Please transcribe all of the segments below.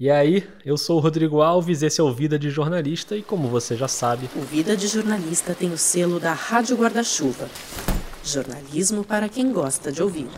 E aí, eu sou o Rodrigo Alves, esse é o Vida de Jornalista e como você já sabe, o Vida de Jornalista tem o selo da Rádio Guarda-Chuva. Jornalismo para quem gosta de ouvir.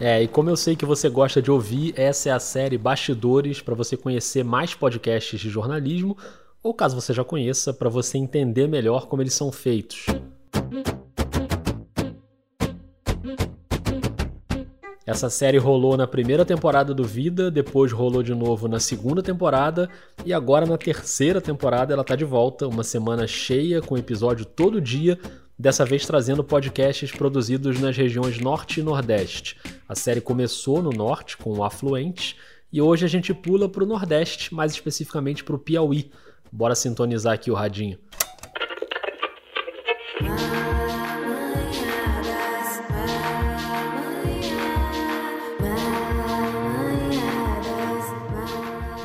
É, e como eu sei que você gosta de ouvir, essa é a série Bastidores para você conhecer mais podcasts de jornalismo, ou caso você já conheça, para você entender melhor como eles são feitos. Essa série rolou na primeira temporada do Vida, depois rolou de novo na segunda temporada e agora na terceira temporada ela tá de volta, uma semana cheia com episódio todo dia, dessa vez trazendo podcasts produzidos nas regiões Norte e Nordeste. A série começou no Norte com o Afluente e hoje a gente pula para o Nordeste, mais especificamente para o Piauí. Bora sintonizar aqui o radinho.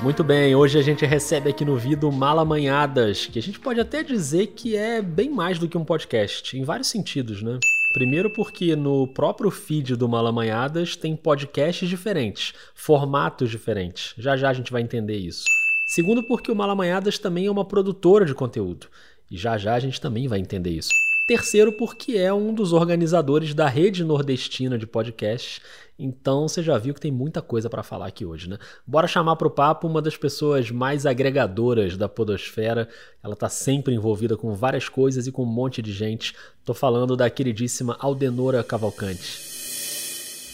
Muito bem, hoje a gente recebe aqui no Vido Malamanhadas, que a gente pode até dizer que é bem mais do que um podcast, em vários sentidos, né? Primeiro porque no próprio feed do Malamanhadas tem podcasts diferentes, formatos diferentes. Já já a gente vai entender isso. Segundo porque o Malamanhadas também é uma produtora de conteúdo. E já já a gente também vai entender isso. Terceiro, porque é um dos organizadores da rede nordestina de podcasts. Então você já viu que tem muita coisa para falar aqui hoje, né? Bora chamar para o papo uma das pessoas mais agregadoras da podosfera. Ela está sempre envolvida com várias coisas e com um monte de gente. Tô falando da queridíssima Aldenora Cavalcante.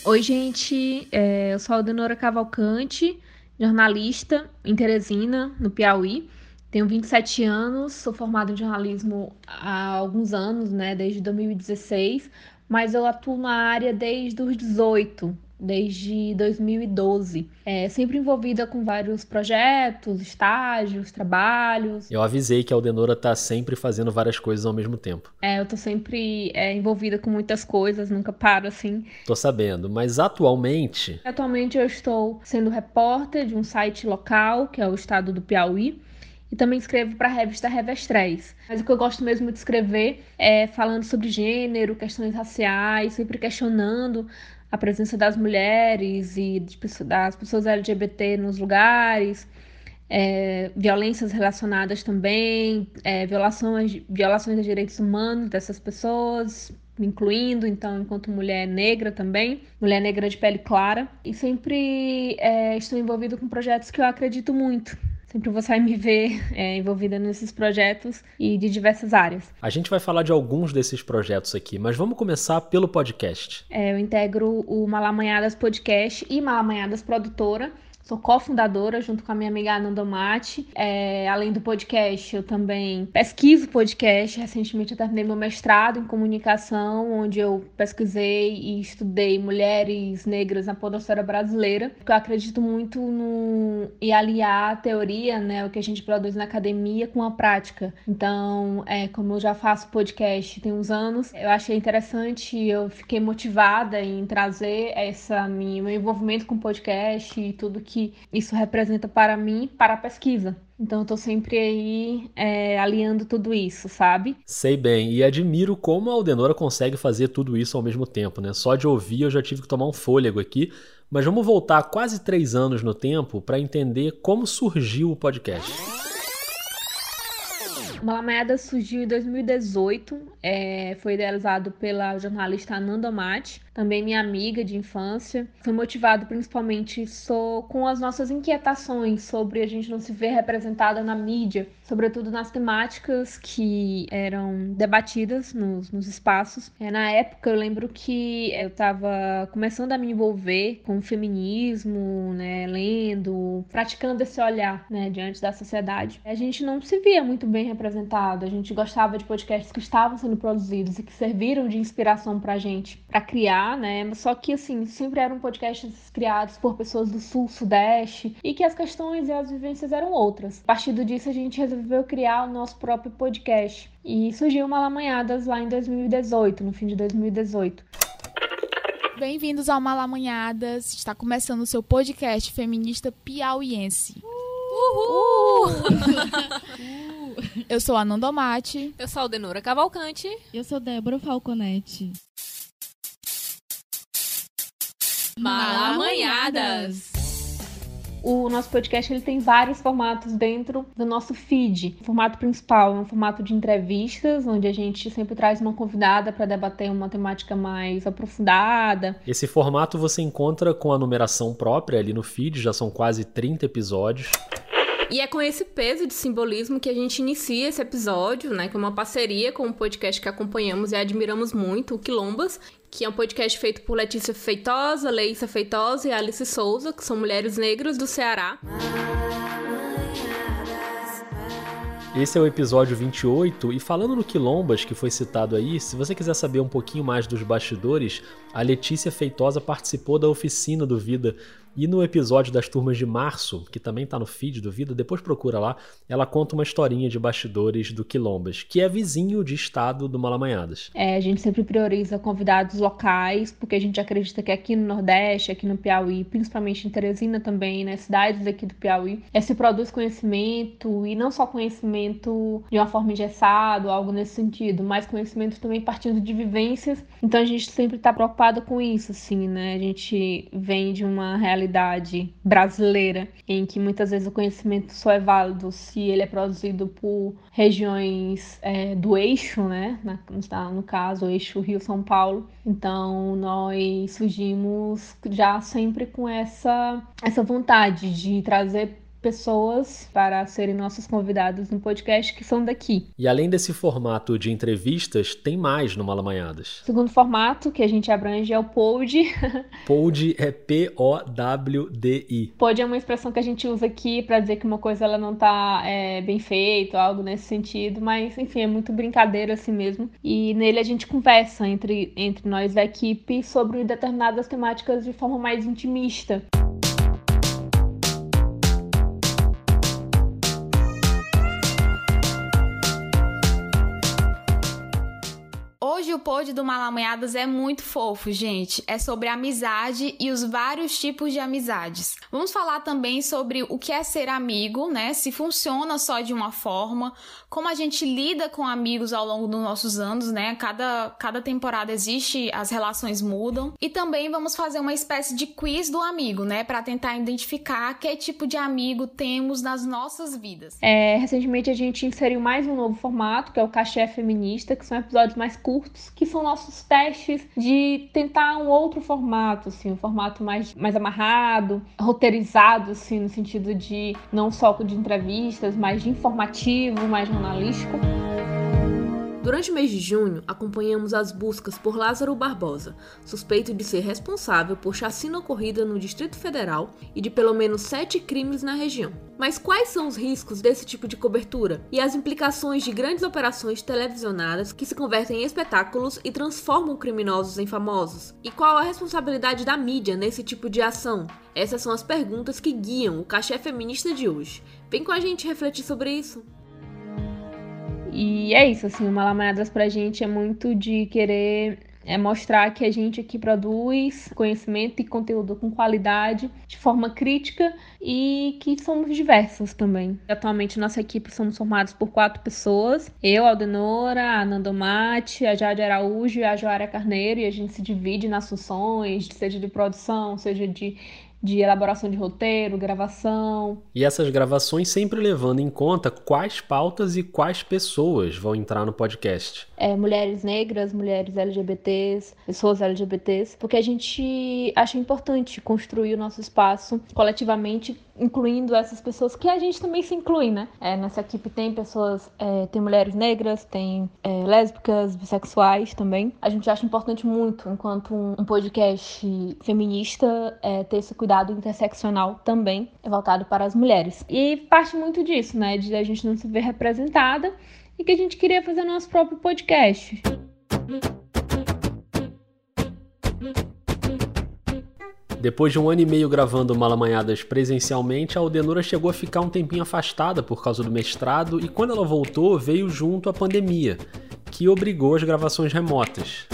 Oi, gente. É, eu sou a Aldenora Cavalcante, jornalista em Teresina, no Piauí. Tenho 27 anos, sou formada em jornalismo há alguns anos, né, desde 2016, mas eu atuo na área desde os 18, desde 2012. É, sempre envolvida com vários projetos, estágios, trabalhos. Eu avisei que a Aldenora tá sempre fazendo várias coisas ao mesmo tempo. É, eu tô sempre é, envolvida com muitas coisas, nunca paro assim. Tô sabendo, mas atualmente. Atualmente eu estou sendo repórter de um site local, que é o estado do Piauí e também escrevo para a revista Revestréis. Mas o que eu gosto mesmo de escrever é falando sobre gênero, questões raciais, sempre questionando a presença das mulheres e das pessoas LGBT nos lugares, é, violências relacionadas também, é, violações, violações de direitos humanos dessas pessoas, incluindo, então, enquanto mulher negra também, mulher negra de pele clara, e sempre é, estou envolvida com projetos que eu acredito muito, Sempre você vai me ver é, envolvida nesses projetos e de diversas áreas. A gente vai falar de alguns desses projetos aqui, mas vamos começar pelo podcast. É, eu integro o Malamanhadas Podcast e Malamanhadas Produtora, Sou cofundadora junto com a minha amiga Ananda Mate. É, além do podcast, eu também pesquiso podcast. Recentemente eu terminei meu mestrado em comunicação, onde eu pesquisei e estudei mulheres negras na podosfera brasileira. Eu acredito muito no e aliar a teoria, né, o que a gente produz na academia com a prática. Então, é, como eu já faço podcast tem uns anos, eu achei interessante, eu fiquei motivada em trazer essa minha, meu envolvimento com podcast e tudo que que isso representa para mim, para a pesquisa. Então eu tô sempre aí é, aliando tudo isso, sabe? Sei bem, e admiro como a Aldenora consegue fazer tudo isso ao mesmo tempo, né? Só de ouvir eu já tive que tomar um fôlego aqui, mas vamos voltar quase três anos no tempo para entender como surgiu o podcast. Malameada surgiu em 2018, é, foi idealizado pela jornalista Ananda Mate, também minha amiga de infância. Foi motivado principalmente so, com as nossas inquietações sobre a gente não se ver representada na mídia, sobretudo nas temáticas que eram debatidas nos, nos espaços. É, na época, eu lembro que eu estava começando a me envolver com o feminismo, né, lendo, praticando esse olhar né, diante da sociedade. A gente não se via muito bem representado, a gente gostava de podcasts que estavam sendo produzidos e que serviram de inspiração para gente, para criar né? Só que, assim, sempre eram podcasts criados por pessoas do sul, sudeste, e que as questões e as vivências eram outras. A partir disso, a gente resolveu criar o nosso próprio podcast. E surgiu Malamanhadas lá em 2018, no fim de 2018. Bem-vindos ao Malamanhadas. Está começando o seu podcast feminista piauiense. Uhul! Eu sou a Nandomate. Eu sou a Aldenora Cavalcante. Eu sou Débora Falconetti. Malamanhadas. o nosso podcast ele tem vários formatos dentro do nosso feed. O formato principal é um formato de entrevistas, onde a gente sempre traz uma convidada para debater uma temática mais aprofundada. Esse formato você encontra com a numeração própria ali no feed, já são quase 30 episódios. E é com esse peso de simbolismo que a gente inicia esse episódio, né? Que é uma parceria com um podcast que acompanhamos e admiramos muito, o Quilombas, que é um podcast feito por Letícia Feitosa, Leísa Feitosa e Alice Souza, que são mulheres negras do Ceará. Esse é o episódio 28 e falando no Quilombas que foi citado aí, se você quiser saber um pouquinho mais dos bastidores, a Letícia Feitosa participou da oficina do Vida e no episódio das turmas de março, que também está no feed do Vida, depois procura lá, ela conta uma historinha de bastidores do Quilombas, que é vizinho de estado do Malamanhadas. É, a gente sempre prioriza convidados locais, porque a gente acredita que aqui no Nordeste, aqui no Piauí, principalmente em Teresina também, nas né, cidades aqui do Piauí, é, se produz conhecimento, e não só conhecimento de uma forma engessada, algo nesse sentido, mas conhecimento também partindo de vivências. Então a gente sempre está preocupado com isso, assim, né? A gente vem de uma realidade realidade brasileira, em que muitas vezes o conhecimento só é válido se ele é produzido por regiões é, do eixo, né? Na, no caso, o eixo Rio-São Paulo. Então, nós surgimos já sempre com essa, essa vontade de trazer pessoas para serem nossos convidados no podcast que são daqui. E além desse formato de entrevistas, tem mais no Malamanhadas. O segundo formato que a gente abrange é o POD. POD é P-O-W-D-I. POD é uma expressão que a gente usa aqui para dizer que uma coisa ela não está é, bem feita, algo nesse sentido, mas enfim, é muito brincadeira assim mesmo. E nele a gente conversa entre, entre nós da equipe sobre determinadas temáticas de forma mais intimista. Hoje o pod do Malamanhadas é muito fofo, gente. É sobre amizade e os vários tipos de amizades. Vamos falar também sobre o que é ser amigo, né? Se funciona só de uma forma, como a gente lida com amigos ao longo dos nossos anos, né? Cada, cada temporada existe, as relações mudam. E também vamos fazer uma espécie de quiz do amigo, né? Para tentar identificar que tipo de amigo temos nas nossas vidas. É, recentemente a gente inseriu mais um novo formato, que é o Cachê Feminista, que são episódios mais curtos que são nossos testes de tentar um outro formato, assim, um formato mais, mais amarrado, roteirizado, assim, no sentido de não só de entrevistas, mas de informativo, mais jornalístico. Durante o mês de junho, acompanhamos as buscas por Lázaro Barbosa, suspeito de ser responsável por chacina ocorrida no Distrito Federal e de pelo menos sete crimes na região. Mas quais são os riscos desse tipo de cobertura e as implicações de grandes operações televisionadas que se convertem em espetáculos e transformam criminosos em famosos? E qual a responsabilidade da mídia nesse tipo de ação? Essas são as perguntas que guiam o cachê feminista de hoje. Vem com a gente refletir sobre isso. E é isso, assim, o Malamanhadas pra gente é muito de querer é mostrar que a gente aqui produz conhecimento e conteúdo com qualidade, de forma crítica e que somos diversos também. Atualmente, nossa equipe somos formados por quatro pessoas: eu, Aldenora, a Nandomate, a Jade Araújo e a Joária Carneiro, e a gente se divide nas funções, seja de produção, seja de de elaboração de roteiro, gravação. E essas gravações sempre levando em conta quais pautas e quais pessoas vão entrar no podcast. É, mulheres negras, mulheres LGBTs, pessoas LGBTs, porque a gente acha importante construir o nosso espaço coletivamente incluindo essas pessoas que a gente também se inclui, né? É, nessa equipe tem pessoas, é, tem mulheres negras, tem é, lésbicas, bissexuais também. A gente acha importante muito, enquanto um, um podcast feminista, é, ter esse cuidado interseccional também, voltado para as mulheres. E parte muito disso, né? De a gente não se ver representada e que a gente queria fazer nosso próprio podcast. Depois de um ano e meio gravando Malamanhadas presencialmente, a Aldenora chegou a ficar um tempinho afastada por causa do mestrado e quando ela voltou, veio junto a pandemia, que obrigou as gravações remotas.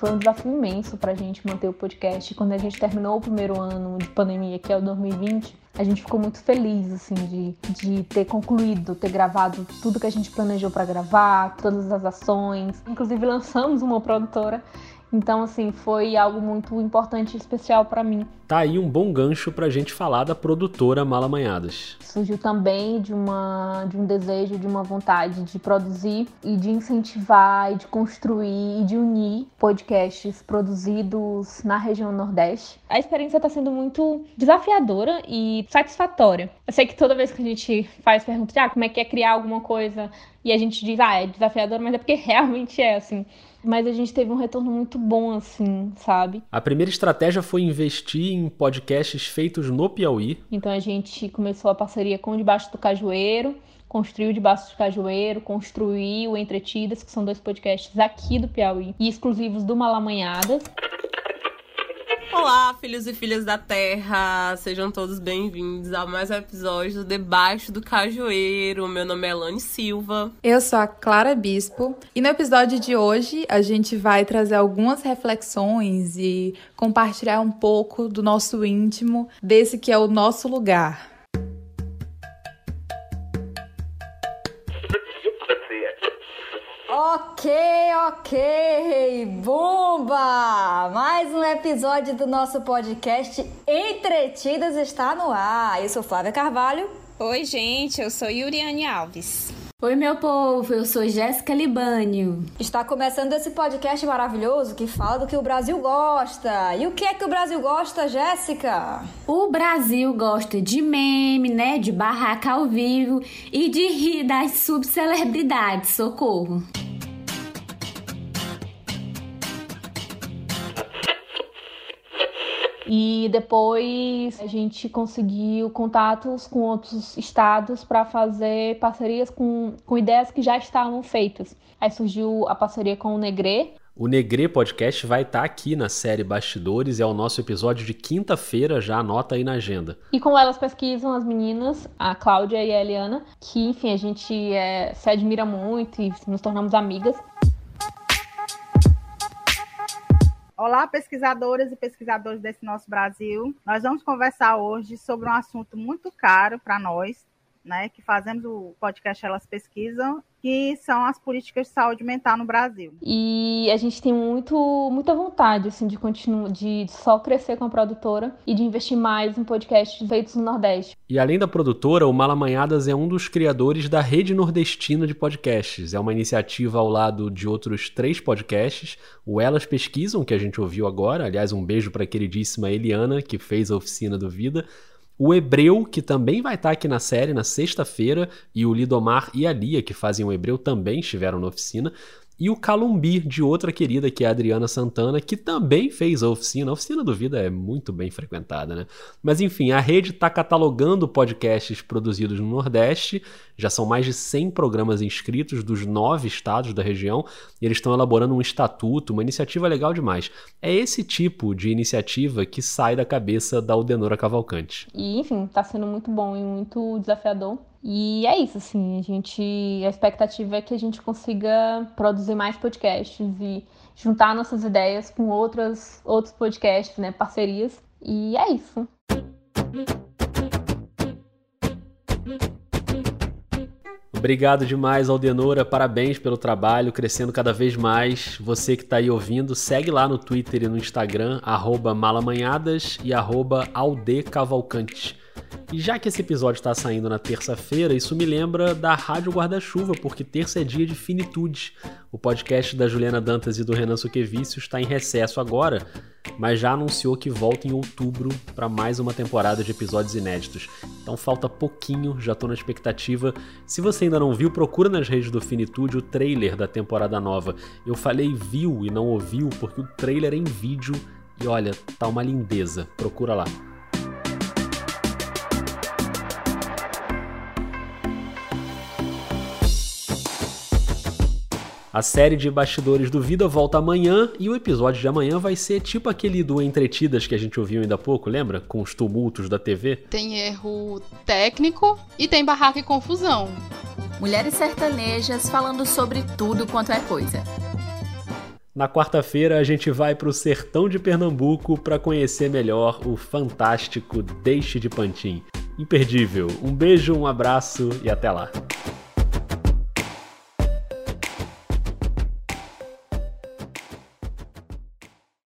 Foi um desafio imenso para a gente manter o podcast. Quando a gente terminou o primeiro ano de pandemia, que é o 2020, a gente ficou muito feliz, assim, de, de ter concluído, ter gravado tudo que a gente planejou para gravar, todas as ações. Inclusive, lançamos uma produtora Então, assim, foi algo muito importante e especial para mim. Tá aí um bom gancho pra gente falar da produtora Malamanhadas. Surgiu também de, uma, de um desejo, de uma vontade de produzir e de incentivar e de construir e de unir podcasts produzidos na região Nordeste. A experiência está sendo muito desafiadora e satisfatória. Eu sei que toda vez que a gente faz perguntas, ah, como é que é criar alguma coisa, e a gente diz, ah, é desafiador, mas é porque realmente é assim. Mas a gente teve um retorno muito bom, assim, sabe? A primeira estratégia foi investir em podcasts feitos no Piauí. Então a gente começou a parceria com o Debaixo do Cajueiro, construiu Debaixo do Cajueiro, construiu Entretidas, que são dois podcasts aqui do Piauí e exclusivos do Malamanhadas. Olá, filhos e filhas da Terra! Sejam todos bem-vindos a mais um episódio do Debaixo do Cajueiro. Meu nome é Elane Silva. Eu sou a Clara Bispo e no episódio de hoje a gente vai trazer algumas reflexões e compartilhar um pouco do nosso íntimo, desse que é o nosso lugar. Ok, ok, bomba! Mais um episódio do nosso podcast Entretidas está no ar. Eu sou Flávia Carvalho. Oi, gente, eu sou Yuriane Alves. Oi, meu povo, eu sou Jéssica Libânio. Está começando esse podcast maravilhoso que fala do que o Brasil gosta. E o que é que o Brasil gosta, Jéssica? O Brasil gosta de meme, né? De barraca ao vivo e de rir das subcelebridades, socorro. E depois a gente conseguiu contatos com outros estados para fazer parcerias com, com ideias que já estavam feitas. Aí surgiu a parceria com o Negre. O Negre Podcast vai estar tá aqui na série Bastidores, é o nosso episódio de quinta-feira, já anota aí na agenda. E como elas pesquisam, as meninas, a Cláudia e a Eliana, que enfim, a gente é, se admira muito e nos tornamos amigas. Olá, pesquisadoras e pesquisadores desse nosso Brasil. Nós vamos conversar hoje sobre um assunto muito caro para nós, né, que fazemos o podcast Elas Pesquisam, que são as políticas de saúde mental no Brasil. E a gente tem muito, muita vontade assim, de continuar, de só crescer com a produtora e de investir mais em podcasts feitos no Nordeste. E além da produtora, o Malamanhadas é um dos criadores da Rede Nordestina de Podcasts. É uma iniciativa ao lado de outros três podcasts. O Elas Pesquisam, que a gente ouviu agora. Aliás, um beijo para a queridíssima Eliana, que fez a oficina do Vida o Hebreu, que também vai estar aqui na série na sexta-feira, e o Lidomar e a Lia, que fazem o Hebreu, também estiveram na oficina e o Calumbi, de outra querida, que é a Adriana Santana, que também fez a oficina. A oficina do Vida é muito bem frequentada, né? Mas enfim, a rede está catalogando podcasts produzidos no Nordeste. Já são mais de 100 programas inscritos dos nove estados da região e eles estão elaborando um estatuto, uma iniciativa legal demais. É esse tipo de iniciativa que sai da cabeça da Aldenora Cavalcante. E enfim, está sendo muito bom e muito desafiador e é isso, assim, a gente. A expectativa é que a gente consiga produzir mais podcasts e juntar nossas ideias com outras, outros podcasts, né? Parcerias. E é isso. Obrigado demais, Aldenora. Parabéns pelo trabalho, crescendo cada vez mais. Você que está aí ouvindo, segue lá no Twitter e no Instagram, malamanhadas e aldecavalcante. E já que esse episódio está saindo na terça-feira, isso me lembra da Rádio Guarda-Chuva, porque terça é dia de finitude. O podcast da Juliana Dantas e do Renan Suquevicius está em recesso agora, mas já anunciou que volta em outubro para mais uma temporada de episódios inéditos. Então falta pouquinho, já estou na expectativa. Se você ainda não viu, procura nas redes do Finitude o trailer da temporada nova. Eu falei viu e não ouviu porque o trailer é em vídeo e olha, tá uma lindeza. Procura lá. A série de bastidores do Vida volta amanhã e o episódio de amanhã vai ser tipo aquele do Entretidas que a gente ouviu ainda há pouco, lembra? Com os tumultos da TV. Tem erro técnico e tem barraca e confusão. Mulheres sertanejas falando sobre tudo quanto é coisa. Na quarta-feira a gente vai para o sertão de Pernambuco para conhecer melhor o fantástico Deixe de Pantin. Imperdível. Um beijo, um abraço e até lá.